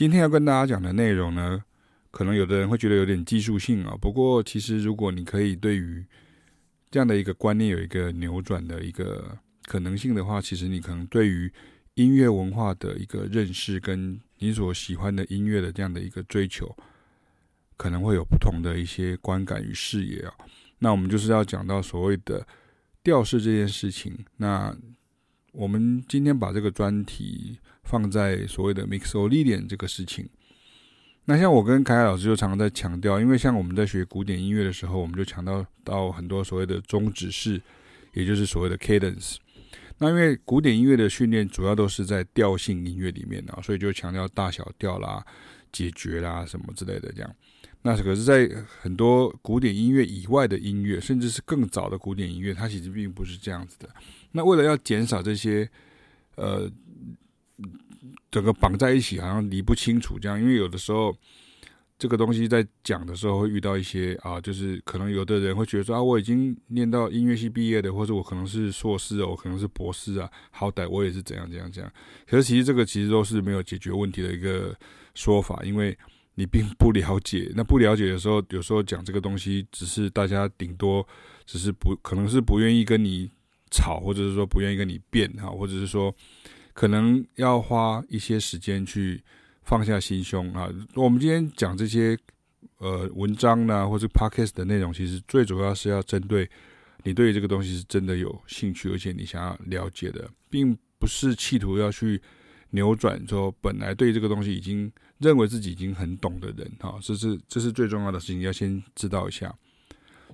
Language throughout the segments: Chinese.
今天要跟大家讲的内容呢，可能有的人会觉得有点技术性啊。不过，其实如果你可以对于这样的一个观念有一个扭转的一个可能性的话，其实你可能对于音乐文化的一个认识，跟你所喜欢的音乐的这样的一个追求，可能会有不同的一些观感与视野啊。那我们就是要讲到所谓的调式这件事情。那我们今天把这个专题放在所谓的 mixolydian 这个事情。那像我跟凯凯老师就常常在强调，因为像我们在学古典音乐的时候，我们就强调到很多所谓的终止式，也就是所谓的 cadence。那因为古典音乐的训练主要都是在调性音乐里面啊，所以就强调大小调啦、解决啦什么之类的这样。那可是，在很多古典音乐以外的音乐，甚至是更早的古典音乐，它其实并不是这样子的。那为了要减少这些，呃，整个绑在一起，好像理不清楚这样，因为有的时候。这个东西在讲的时候会遇到一些啊，就是可能有的人会觉得说啊，我已经念到音乐系毕业的，或者我可能是硕士哦，可能是博士啊，好歹我也是怎样怎样怎样。可是其实这个其实都是没有解决问题的一个说法，因为你并不了解。那不了解的时候，有时候讲这个东西，只是大家顶多只是不可能是不愿意跟你吵，或者是说不愿意跟你辩哈，或者是说可能要花一些时间去。放下心胸啊！我们今天讲这些呃文章呢，或者 podcast 的内容，其实最主要是要针对你对这个东西是真的有兴趣，而且你想要了解的，并不是企图要去扭转说本来对这个东西已经认为自己已经很懂的人哈。这是这是最重要的事情，要先知道一下。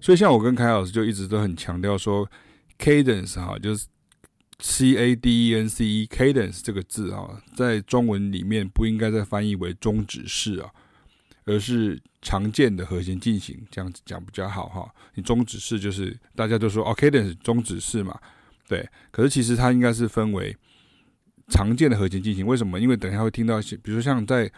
所以像我跟凯老师就一直都很强调说，cadence 哈，就是。C A D E N C E，cadence 这个字啊，在中文里面不应该再翻译为终止式啊，而是常见的和弦进行，这样子讲比较好哈。你终止式就是大家都说哦，cadence 终止式嘛，对。可是其实它应该是分为常见的和弦进行。为什么？因为等一下会听到一些，比如说像在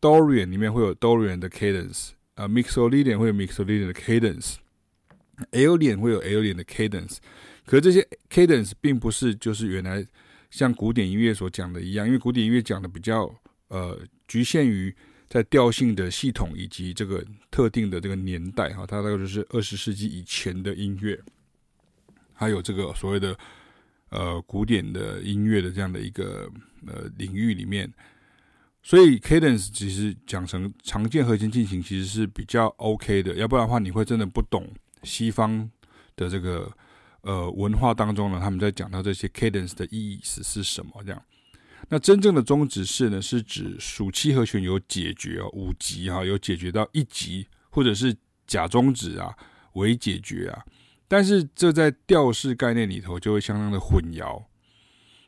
Dorian 里面会有 Dorian 的 cadence，呃，Mixolydian 会有 Mixolydian 的 cadence，Aolian 会有 Aolian 的 cadence。可这些 cadence 并不是就是原来像古典音乐所讲的一样，因为古典音乐讲的比较呃局限于在调性的系统以及这个特定的这个年代哈，它大概就是二十世纪以前的音乐，还有这个所谓的呃古典的音乐的这样的一个呃领域里面，所以 cadence 其实讲成常见和弦进行其实是比较 OK 的，要不然的话你会真的不懂西方的这个。呃，文化当中呢，他们在讲到这些 cadence 的意思是什么？这样，那真正的终止式呢，是指属七和弦有解决哦，五级哈，有解决到一级，或者是假终止啊，为解决啊。但是这在调式概念里头就会相当的混淆，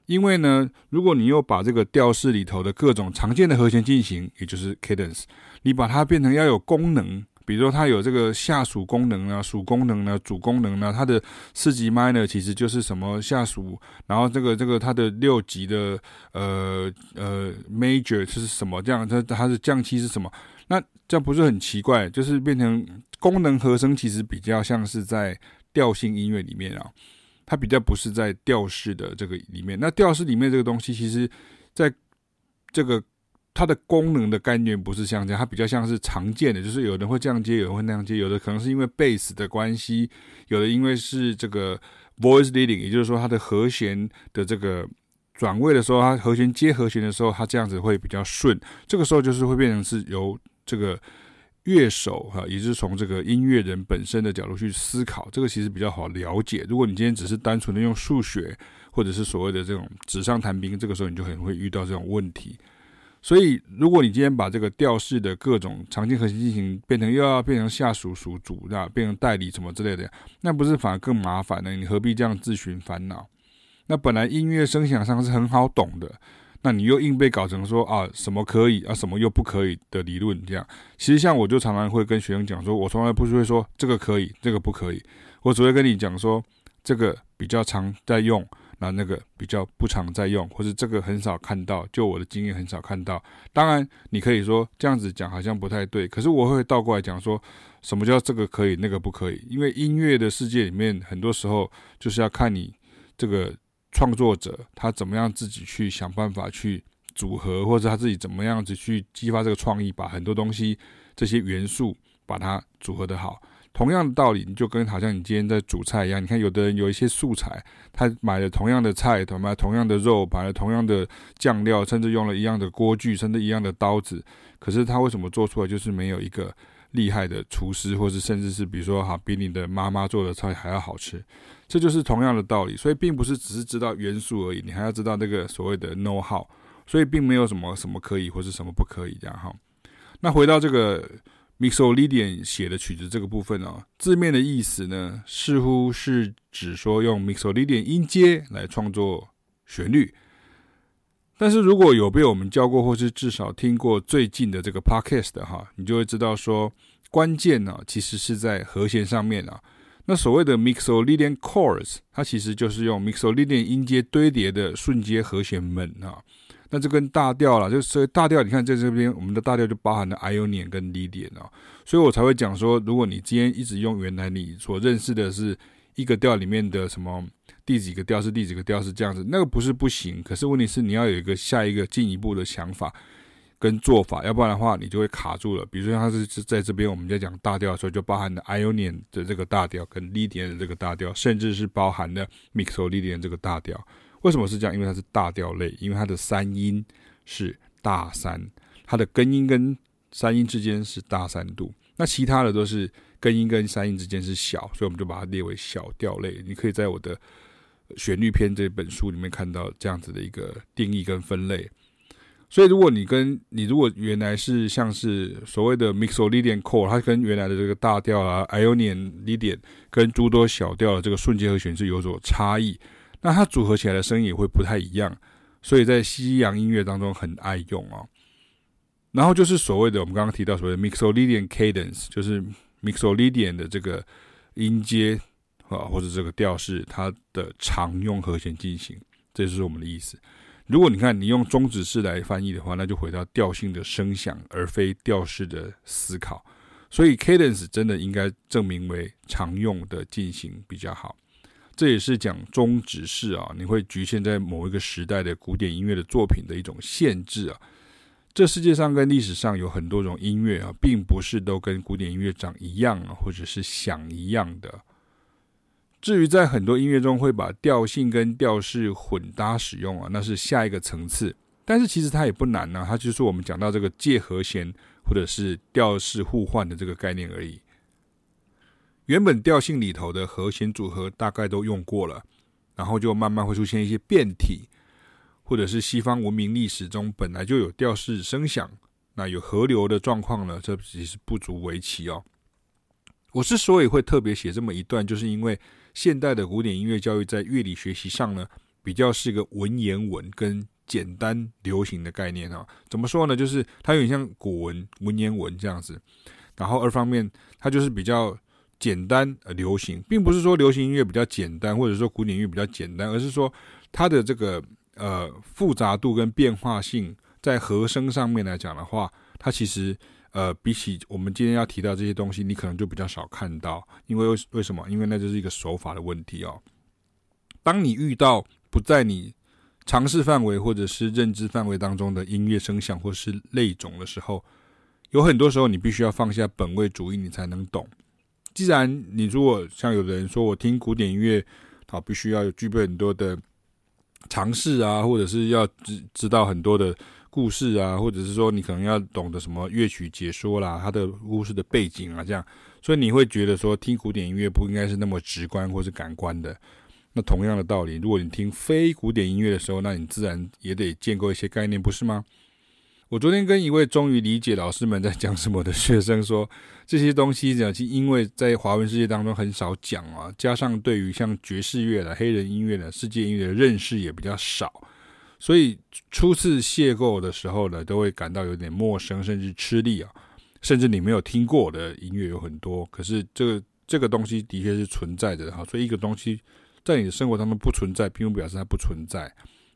因为呢，如果你又把这个调式里头的各种常见的和弦进行，也就是 cadence，你把它变成要有功能。比如说，它有这个下属功能啊、属功能呢、主功能呢，它的四级 minor 其实就是什么下属，然后这个这个它的六级的呃呃 major 是什么？这样它它的降七是什么？那这不是很奇怪？就是变成功能和声，其实比较像是在调性音乐里面啊，它比较不是在调式的这个里面。那调式里面这个东西，其实在这个。它的功能的概念不是像这样，它比较像是常见的，就是有人会这样接，有人会那样接，有的可能是因为贝斯的关系，有的因为是这个 voice leading，也就是说它的和弦的这个转位的时候，它和弦接和弦的时候，它这样子会比较顺。这个时候就是会变成是由这个乐手哈，也就是从这个音乐人本身的角度去思考，这个其实比较好了解。如果你今天只是单纯的用数学，或者是所谓的这种纸上谈兵，这个时候你就很会遇到这种问题。所以，如果你今天把这个调式的各种常见和弦进行变成又要变成下属属主，那变成代理什么之类的，那不是反而更麻烦呢？你何必这样自寻烦恼？那本来音乐声响上是很好懂的，那你又硬被搞成说啊什么可以啊什么又不可以的理论这样。其实像我就常常会跟学生讲说，我从来不是会说这个可以，这个不可以，我只会跟你讲说这个比较常在用。那那个比较不常在用，或者这个很少看到，就我的经验很少看到。当然，你可以说这样子讲好像不太对，可是我会倒过来讲说，什么叫这个可以，那个不可以？因为音乐的世界里面，很多时候就是要看你这个创作者他怎么样自己去想办法去组合，或者他自己怎么样子去激发这个创意，把很多东西这些元素把它组合的好。同样的道理，你就跟好像你今天在煮菜一样，你看有的人有一些素材，他买了同样的菜，买同样的肉，买了同样的酱料，甚至用了一样的锅具，甚至一样的刀子，可是他为什么做出来就是没有一个厉害的厨师，或是甚至是比如说哈，比你的妈妈做的菜还要好吃？这就是同样的道理，所以并不是只是知道元素而已，你还要知道那个所谓的 know how，所以并没有什么什么可以或是什么不可以这样哈。那回到这个。Mixolydian 写的曲子这个部分哦，字面的意思呢，似乎是指说用 Mixolydian 音阶来创作旋律。但是如果有被我们教过，或是至少听过最近的这个 Podcast 的哈，你就会知道说，关键呢其实是在和弦上面啊。那所谓的 Mixolydian chords，它其实就是用 Mixolydian 音阶堆叠的瞬间和弦们啊。那这跟大调了，就是大调。你看在这边，我们的大调就包含了 Ionian 跟 Lydian 哦，所以我才会讲说，如果你今天一直用原来你所认识的是一个调里面的什么第几个调是第几个调是这样子，那个不是不行，可是问题是你要有一个下一个进一步的想法跟做法，要不然的话你就会卡住了。比如说它是在这边我们在讲大调的时候，就包含了 Ionian 的这个大调跟 Lydian 的这个大调，甚至是包含了 Mixolydian 这个大调。为什么是这样？因为它是大调类，因为它的三音是大三，它的根音跟三音之间是大三度。那其他的都是根音跟三音之间是小，所以我们就把它列为小调类。你可以在我的旋律篇这本书里面看到这样子的一个定义跟分类。所以，如果你跟你如果原来是像是所谓的 Mixolydian chord，它跟原来的这个大调啊，Ionian Lydian 跟诸多小调的这个瞬间和弦是有所差异。那它组合起来的声音也会不太一样，所以在西洋音乐当中很爱用哦。然后就是所谓的我们刚刚提到所谓的 Mixolydian cadence，就是 Mixolydian 的这个音阶啊，或者这个调式，它的常用和弦进行，这就是我们的意思。如果你看你用中指式来翻译的话，那就回到调性的声响，而非调式的思考。所以 cadence 真的应该证明为常用的进行比较好。这也是讲中指式啊，你会局限在某一个时代的古典音乐的作品的一种限制啊。这世界上跟历史上有很多种音乐啊，并不是都跟古典音乐长一样啊，或者是响一样的。至于在很多音乐中会把调性跟调式混搭使用啊，那是下一个层次。但是其实它也不难呢，它就是我们讲到这个介和弦或者是调式互换的这个概念而已。原本调性里头的和弦组合大概都用过了，然后就慢慢会出现一些变体，或者是西方文明历史中本来就有调式声响，那有河流的状况呢，这其实不足为奇哦。我之所以会特别写这么一段，就是因为现代的古典音乐教育在乐理学习上呢，比较是个文言文跟简单流行的概念啊。怎么说呢？就是它有点像古文文言文这样子，然后二方面它就是比较。简单而流行，并不是说流行音乐比较简单，或者说古典音乐比较简单，而是说它的这个呃复杂度跟变化性，在和声上面来讲的话，它其实呃比起我们今天要提到这些东西，你可能就比较少看到，因为为什么？因为那就是一个手法的问题哦。当你遇到不在你尝试范围或者是认知范围当中的音乐声响或是类种的时候，有很多时候你必须要放下本位主义，你才能懂。既然你如果像有的人说，我听古典音乐，好，必须要具备很多的尝试啊，或者是要知知道很多的故事啊，或者是说你可能要懂得什么乐曲解说啦，它的故事的背景啊，这样，所以你会觉得说听古典音乐不应该是那么直观或是感官的。那同样的道理，如果你听非古典音乐的时候，那你自然也得建构一些概念，不是吗？我昨天跟一位终于理解老师们在讲什么的学生说，这些东西讲，因为在华文世界当中很少讲啊，加上对于像爵士乐的、黑人音乐的、世界音乐的认识也比较少，所以初次邂逅的时候呢，都会感到有点陌生，甚至吃力啊，甚至你没有听过的音乐有很多，可是这个这个东西的确是存在的哈，所以一个东西在你的生活当中不存在，并不表示它不存在。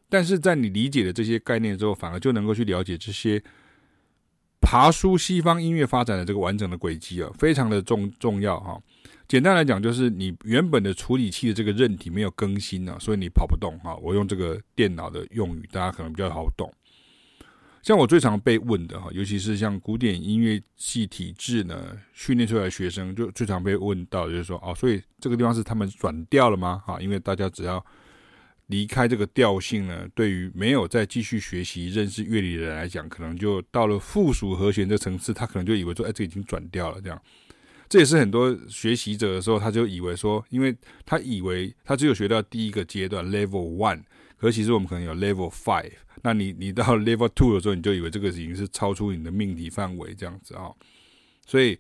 但是在你理解了这些概念之后，反而就能够去了解这些爬梳西方音乐发展的这个完整的轨迹啊，非常的重重要哈。简单来讲，就是你原本的处理器的这个韧体没有更新呢，所以你跑不动哈。我用这个电脑的用语，大家可能比较好懂。像我最常被问的哈，尤其是像古典音乐系体制呢训练出来的学生，就最常被问到就是说，哦，所以这个地方是他们转调了吗？哈，因为大家只要离开这个调性呢，对于没有再继续学习认识乐理的人来讲，可能就到了附属和弦这层次，他可能就以为说，哎，这已经转调了这样。这也是很多学习者的时候，他就以为说，因为他以为他只有学到第一个阶段 level one，可其实我们可能有 level five。那你你到 level two 的时候，你就以为这个已经是超出你的命题范围这样子啊。所以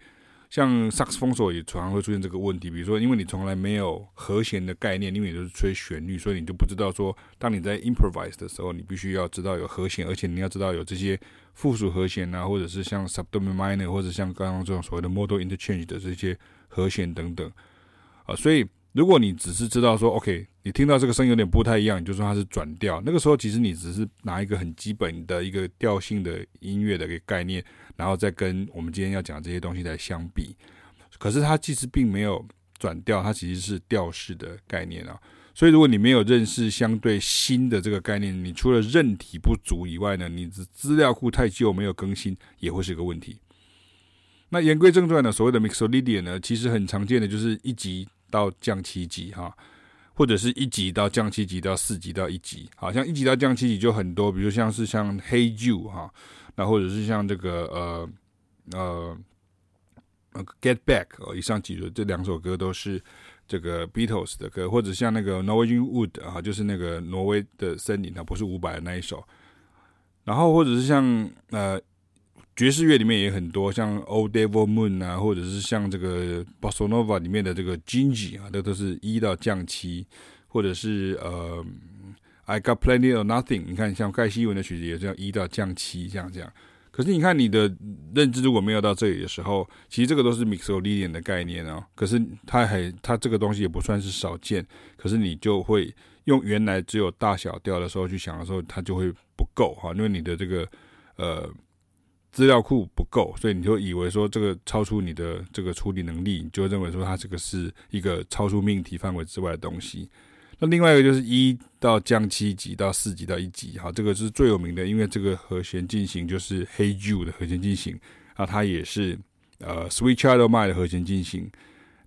像萨克斯风手也常常会出现这个问题，比如说因为你从来没有和弦的概念，因为你都是吹旋律，所以你就不知道说，当你在 improvise 的时候，你必须要知道有和弦，而且你要知道有这些附属和弦啊，或者是像 subdominant 或者像刚刚这种所谓的 modal interchange 的这些和弦等等啊，所以。如果你只是知道说，OK，你听到这个声音有点不太一样，你就说它是转调。那个时候，其实你只是拿一个很基本的一个调性的音乐的一个概念，然后再跟我们今天要讲这些东西来相比。可是它其实并没有转调，它其实是调式的概念啊。所以，如果你没有认识相对新的这个概念，你除了认体不足以外呢，你的资料库太旧，没有更新，也会是一个问题。那言归正传呢，所谓的 Mixolydian 呢，其实很常见的就是一级。到降七级哈，或者是一级到降七级到四级到一级，好像一级到降七级就很多，比如像是像 Hey Jude 哈，那或者是像这个呃呃 Get Back 哦，以上几首这两首歌都是这个 Beatles 的歌，或者像那个 Norwegian Wood 啊，就是那个挪威的森林啊，不是伍佰的那一首，然后或者是像呃。爵士乐里面也很多，像 Old Devil Moon 啊，或者是像这个 Bossa Nova 里面的这个 Gingy 啊，这都是一到降七，或者是呃 I Got Plenty of Nothing。你看，像盖希文的曲子也是要一到降七这样这样。可是你看你的认知如果没有到这里的时候，其实这个都是 Mixolydian 的概念哦。可是它还它这个东西也不算是少见，可是你就会用原来只有大小调的时候去想的时候，它就会不够哈，因为你的这个呃。资料库不够，所以你就以为说这个超出你的这个处理能力，你就认为说它这个是一个超出命题范围之外的东西。那另外一个就是一到降七级到四级到一级，好，这个是最有名的，因为这个和弦进行就是 Hey Jude 的和弦进行，啊，它也是呃 Sweet Child of Mine 的和弦进行，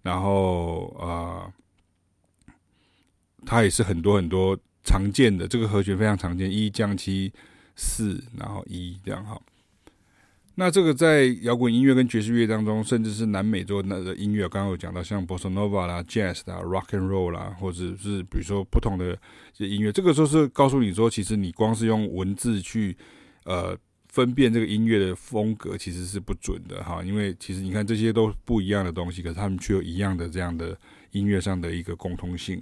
然后呃，它也是很多很多常见的这个和弦非常常见，一降七四，然后一这样哈。那这个在摇滚音乐跟爵士乐当中，甚至是南美洲的音乐，刚刚有讲到像 Bossa Nova 啦、Jazz 啦、Rock and Roll 啦，或者是比如说不同的这音乐，这个时候是告诉你说，其实你光是用文字去呃分辨这个音乐的风格，其实是不准的哈。因为其实你看这些都不一样的东西，可是他们却有一样的这样的音乐上的一个共通性。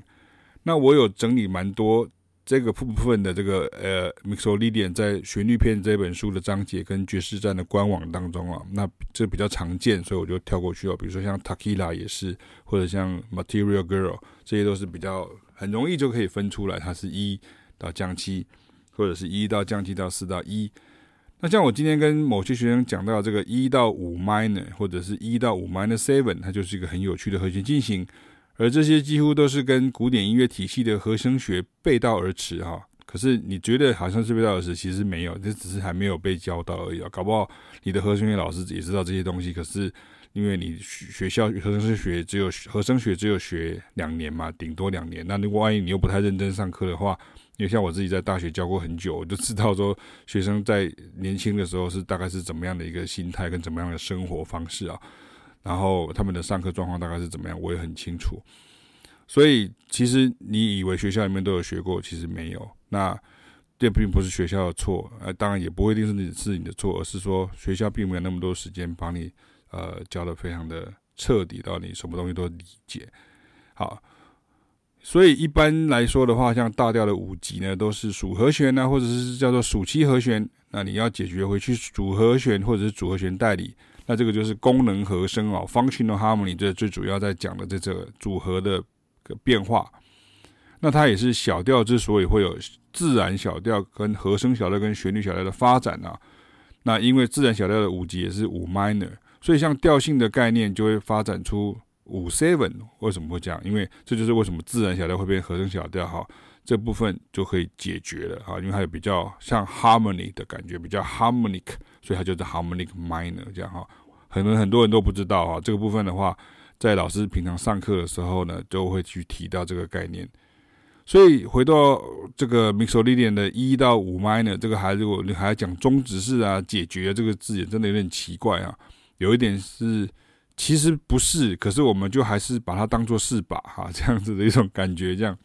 那我有整理蛮多。这个部分的这个呃，Mixolydian 在旋律片这本书的章节跟爵士站的官网当中啊，那这比较常见，所以我就跳过去了。比如说像 Takila 也是，或者像 Material Girl，这些都是比较很容易就可以分出来，它是一到降七，或者是一到降七到四到一。那像我今天跟某些学生讲到这个一到五 minor，或者是一到五 minor seven，它就是一个很有趣的和弦进行。而这些几乎都是跟古典音乐体系的和声学背道而驰哈，可是你觉得好像是背道而驰，其实没有，这只是还没有被教到而已啊。搞不好你的和声学老师也知道这些东西，可是因为你学校和声学只有和声学只有学两年嘛，顶多两年。那如果万一你又不太认真上课的话，因为像我自己在大学教过很久，我就知道说学生在年轻的时候是大概是怎么样的一个心态跟怎么样的生活方式啊。然后他们的上课状况大概是怎么样，我也很清楚。所以其实你以为学校里面都有学过，其实没有。那这并不是学校的错，呃，当然也不一定是你是你的错，而是说学校并没有那么多时间帮你呃教的非常的彻底，到你什么东西都理解。好，所以一般来说的话，像大调的五级呢，都是属和弦呢，或者是叫做属七和弦。那你要解决回去主和弦或者是主和弦代理。那这个就是功能和声哦，functional harmony，这最主要在讲的这个组合的个变化。那它也是小调之所以会有自然小调跟和声小调跟旋律小调的发展啊。那因为自然小调的五级也是五 minor，所以像调性的概念就会发展出五 seven。为什么会这样？因为这就是为什么自然小调会变和声小调哈。这部分就可以解决了哈，因为它有比较像 harmony 的感觉，比较 harmonic，所以它就是 harmonic minor 这样哈。可能很多人都不知道哈，这个部分的话，在老师平常上课的时候呢，都会去提到这个概念。所以回到这个 Mixolydian 的一到五 minor，这个还如果你还要讲终止式啊，解决这个字眼真的有点奇怪啊，有一点是其实不是，可是我们就还是把它当做是吧哈，这样子的一种感觉这样。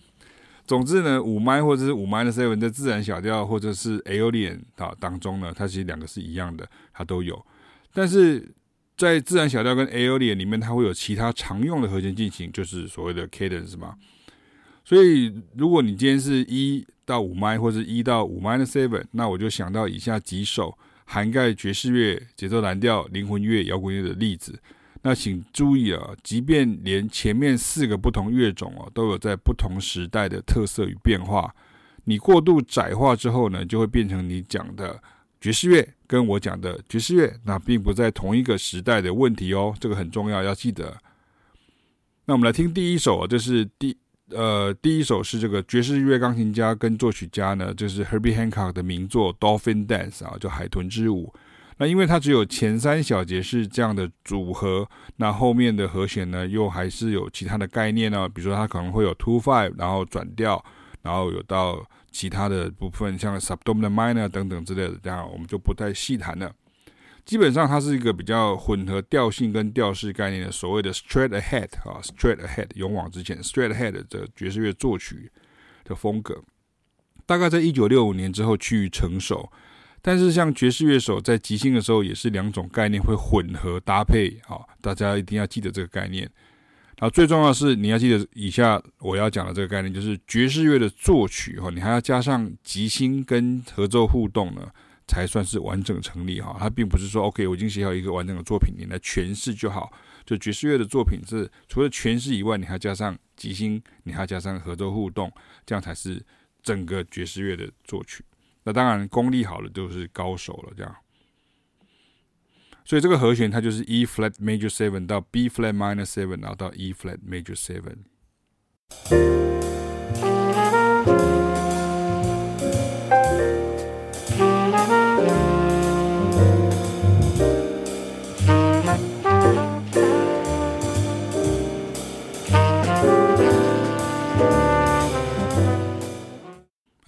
总之呢，五麦或者是五 minor seven 在自然小调或者是 Aolian 啊当中呢，它其实两个是一样的，它都有。但是在自然小调跟 Aolian 里面，它会有其他常用的和弦进行，就是所谓的 cadence 嘛。所以如果你今天是一到五麦或者一到五 minor seven，那我就想到以下几首涵盖爵士乐、节奏蓝调、灵魂乐、摇滚乐的例子。那请注意啊，即便连前面四个不同乐种哦，都有在不同时代的特色与变化。你过度窄化之后呢，就会变成你讲的爵士乐跟我讲的爵士乐，那并不在同一个时代的问题哦，这个很重要，要记得。那我们来听第一首，这是第呃第一首是这个爵士乐钢琴家跟作曲家呢，就是 Herbie Hancock 的名作《Dolphin Dance》啊，叫海豚之舞。那因为它只有前三小节是这样的组合，那后面的和弦呢，又还是有其他的概念呢。比如说它可能会有 two five，然后转调，然后有到其他的部分，像 subdominant minor 等等之类的，这样我们就不太细谈了。基本上它是一个比较混合调性跟调式概念的所谓的 straight ahead 啊，straight ahead 勇往直前，straight ahead 的爵士乐作曲的风格，大概在一九六五年之后趋于成熟。但是，像爵士乐手在即兴的时候，也是两种概念会混合搭配，好，大家一定要记得这个概念。然后最重要的是，你要记得以下我要讲的这个概念，就是爵士乐的作曲，哈，你还要加上即兴跟合奏互动呢，才算是完整成立，哈。它并不是说，OK，我已经写好一个完整的作品，你来诠释就好。就爵士乐的作品是除了诠释以外，你还加上即兴，你还加上合奏互动，这样才是整个爵士乐的作曲。那当然，功力好的就是高手了，这样。所以这个和弦它就是 E flat major seven 到 B flat minor seven，然后到 E flat major seven。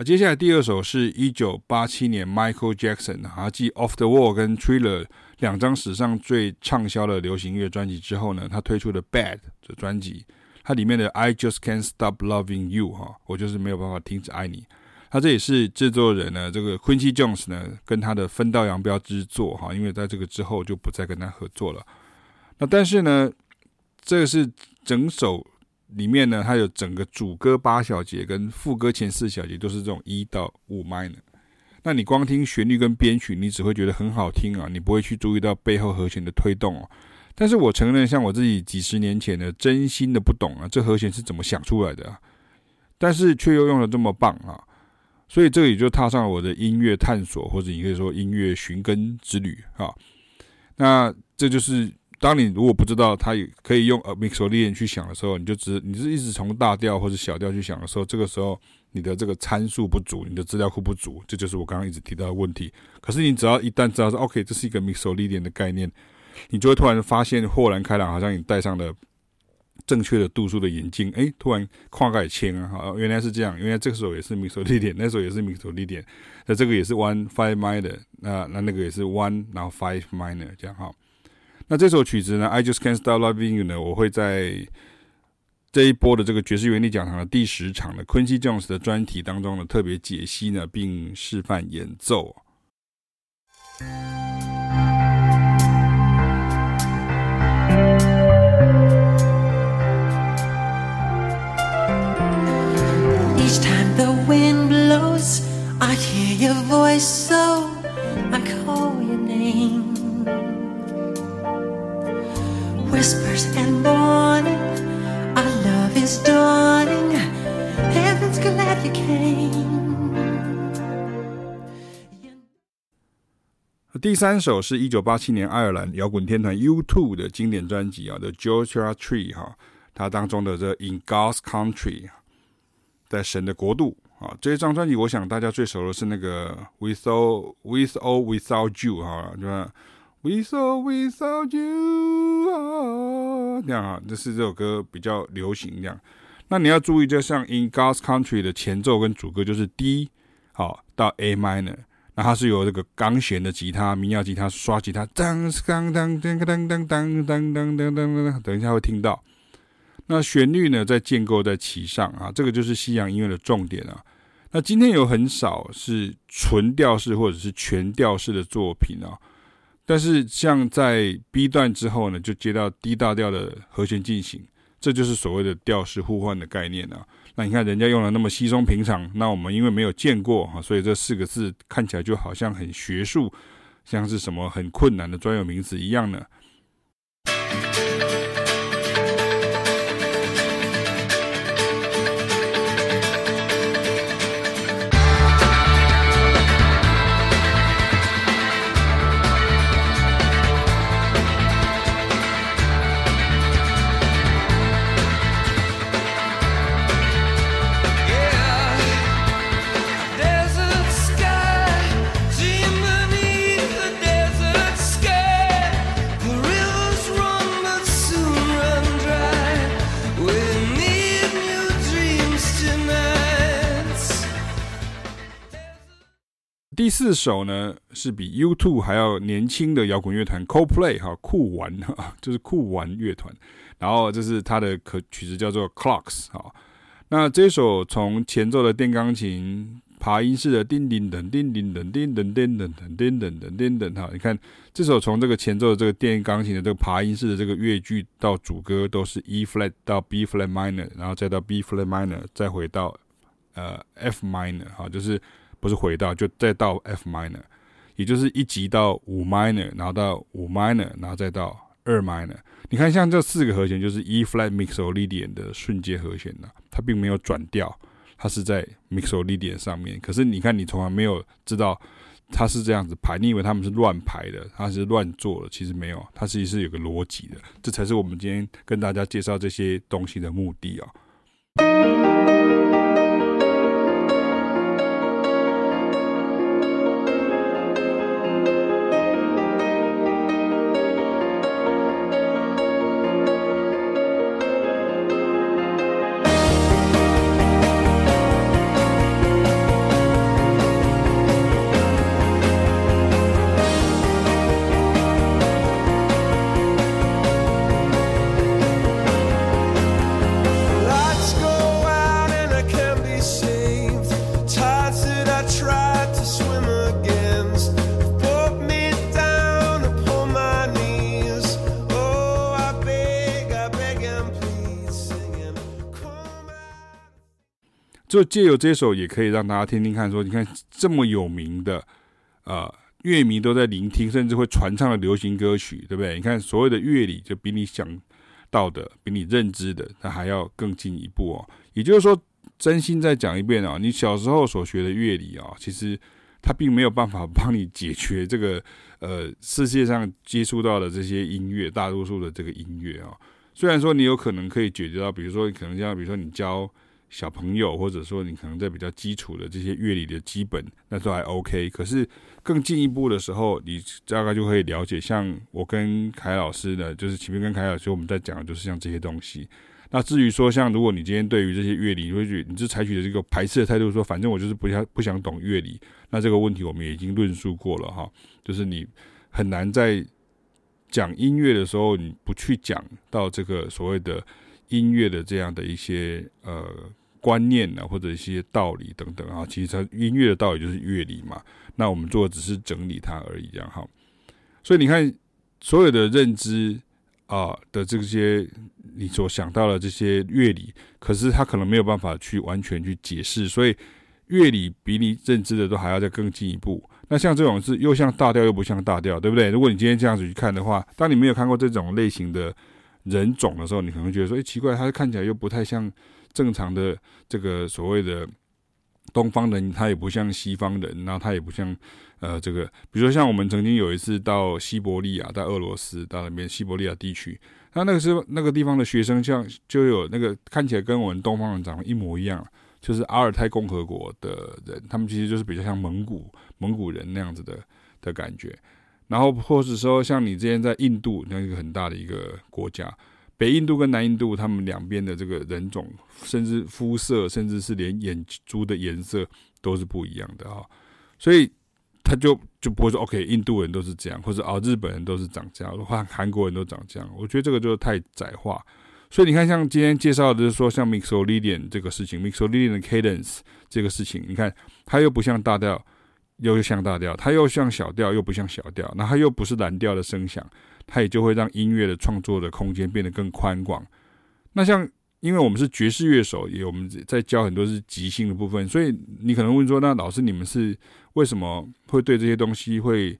接下来第二首是一九八七年 Michael Jackson 啊，继《Off the Wall》跟《Thriller》两张史上最畅销的流行乐专辑之后呢，他推出的《Bad》的专辑，它里面的 I Just Can't Stop Loving You 哈，我就是没有办法停止爱你。他这也是制作人呢，这个 Quincy Jones 呢，跟他的分道扬镳之作哈，因为在这个之后就不再跟他合作了。那但是呢，这是整首。里面呢，它有整个主歌八小节跟副歌前四小节都是这种一到五 minor。那你光听旋律跟编曲，你只会觉得很好听啊，你不会去注意到背后和弦的推动哦。但是我承认，像我自己几十年前的真心的不懂啊，这和弦是怎么想出来的啊？但是却又用的这么棒啊，所以这里就踏上了我的音乐探索，或者你可以说音乐寻根之旅啊。那这就是。当你如果不知道它也可以用呃 Mixolydian 去想的时候，你就只你是一直从大调或者小调去想的时候，这个时候你的这个参数不足，你的资料库不足，这就是我刚刚一直提到的问题。可是你只要一旦知道说 OK，这是一个 Mixolydian 的概念，你就会突然发现豁然开朗，好像你戴上了正确的度数的眼镜，哎，突然跨盖清啊，好，原来是这样，原来这个时候也是 Mixolydian，那时候也是 Mixolydian，那这个也是 one five minor，那那那个也是 one 然后 five minor 这样哈。那这首曲子呢，I Just Can't Stop Loving You 呢，我会在这一波的这个爵士原理讲堂的第十场的 Quincy Jones 的专题当中呢，特别解析呢，并示范演奏。Each time the wind blows, I hear your voice, so I call your name. Whispers and morning, our love is dawning. Heaven's glad you came. 第三首是一九八七年爱尔兰摇滚天团 U2 的经典专辑啊，《The Joshua Tree》哈，它当中的这 In God's Country，在神的国度啊。这一张专辑，我想大家最熟的是那个 With or With or Without You 哈，对吧？With or Without You 啊，这样啊，这是这首歌比较流行这样。那你要注意，就像 In God's Country 的前奏跟主歌就是 D 好到 A minor。那它是由这个钢弦的吉他、民谣吉他、刷吉他，当当当当当当当当当当当，等一下会听到。那旋律呢，在建构在其上啊，这个就是西洋音乐的重点啊。那今天有很少是纯调式或者是全调式的作品啊，但是像在 B 段之后呢，就接到 D 大调的和弦进行，这就是所谓的调式互换的概念啊。那你看人家用了那么稀松平常，那我们因为没有见过哈，所以这四个字看起来就好像很学术，像是什么很困难的专有名词一样呢。第四首呢，是比 U2 还要年轻的摇滚乐团 Coldplay 哈酷玩 哈，就是酷玩乐团。然后这是他的可曲子叫做 Clocks 哈。那这首从前奏的电钢琴爬音式的叮叮噔叮叮噔叮噔叮噔噔叮噔噔叮噔哈，你看这首从这个前奏的这个电钢琴的这个爬音式的这个乐句到主歌都是 E flat 到 B flat minor，然后再到 B flat minor，再回到呃 F minor 哈，就是。不是回到，就再到 F minor，也就是一级到五 minor，然后到五 minor，然后再到二 minor。你看，像这四个和弦就是 E flat mixolydian 的瞬间和弦呢，它并没有转调，它是在 mixolydian 上面。可是你看，你从来没有知道它是这样子排，你以为他们是乱排的，它是乱做的，其实没有，它其实是有个逻辑的。这才是我们今天跟大家介绍这些东西的目的啊、哦。就借由这首，也可以让大家听听看。说，你看这么有名的，呃，乐迷都在聆听，甚至会传唱的流行歌曲，对不对？你看所谓的乐理，就比你想到的，比你认知的，它还要更进一步哦。也就是说，真心再讲一遍啊，你小时候所学的乐理啊，其实它并没有办法帮你解决这个呃世界上接触到的这些音乐，大多数的这个音乐啊。虽然说你有可能可以解决到，比如说可能像，比如说你教。小朋友，或者说你可能在比较基础的这些乐理的基本，那都还 OK。可是更进一步的时候，你大概就可以了解。像我跟凯老师呢，就是前面跟凯老师我们在讲的，就是像这些东西。那至于说，像如果你今天对于这些乐理，你会觉你是采取的这个排斥的态度，说反正我就是不想不想懂乐理，那这个问题我们也已经论述过了哈。就是你很难在讲音乐的时候，你不去讲到这个所谓的。音乐的这样的一些呃观念呢，或者一些道理等等啊，其实它音乐的道理就是乐理嘛。那我们做的只是整理它而已，这样哈。所以你看，所有的认知啊的这些你所想到的这些乐理，可是它可能没有办法去完全去解释，所以乐理比你认知的都还要再更进一步。那像这种是又像大调又不像大调，对不对？如果你今天这样子去看的话，当你没有看过这种类型的。人种的时候，你可能觉得说，哎，奇怪，他看起来又不太像正常的这个所谓的东方人，他也不像西方人，然后他也不像呃这个，比如说像我们曾经有一次到西伯利亚，到俄罗斯，到那边西伯利亚地区，那那个时候那个地方的学生像就有那个看起来跟我们东方人长得一模一样，就是阿尔泰共和国的人，他们其实就是比较像蒙古蒙古人那样子的的感觉。然后或者说像你之前在印度那一个很大的一个国家，北印度跟南印度，他们两边的这个人种，甚至肤色，甚至是连眼珠的颜色都是不一样的啊。所以他就就不会说 OK，印度人都是这样，或者哦日本人都是长这样，或韩国人都长这样。我觉得这个就是太窄化。所以你看，像今天介绍的就是说，像 Mixolydian 这个事情，Mixolydian 的 cadence 这个事情，你看它又不像大调，又像大调，它又像小调，又不像小调，那它又不是蓝调的声响，它也就会让音乐的创作的空间变得更宽广。那像因为我们是爵士乐手，也我们在教很多是即兴的部分，所以你可能问说，那老师你们是为什么会对这些东西会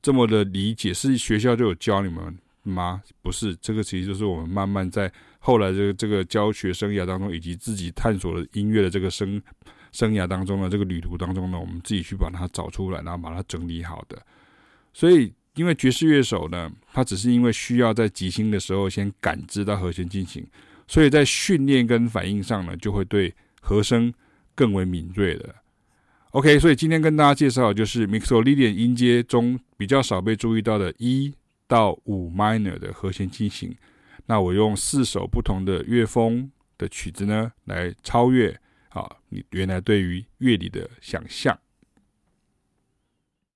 这么的理解？是学校就有教你们？吗？不是，这个其实就是我们慢慢在后来这个这个教学生涯当中，以及自己探索的音乐的这个生生涯当中的这个旅途当中呢，我们自己去把它找出来，然后把它整理好的。所以，因为爵士乐手呢，他只是因为需要在即兴的时候先感知到和弦进行，所以在训练跟反应上呢，就会对和声更为敏锐的。OK，所以今天跟大家介绍就是 Mixolydian 音阶中比较少被注意到的一。到五 minor 的和弦进行，那我用四首不同的乐风的曲子呢，来超越你原来对于乐理的想象。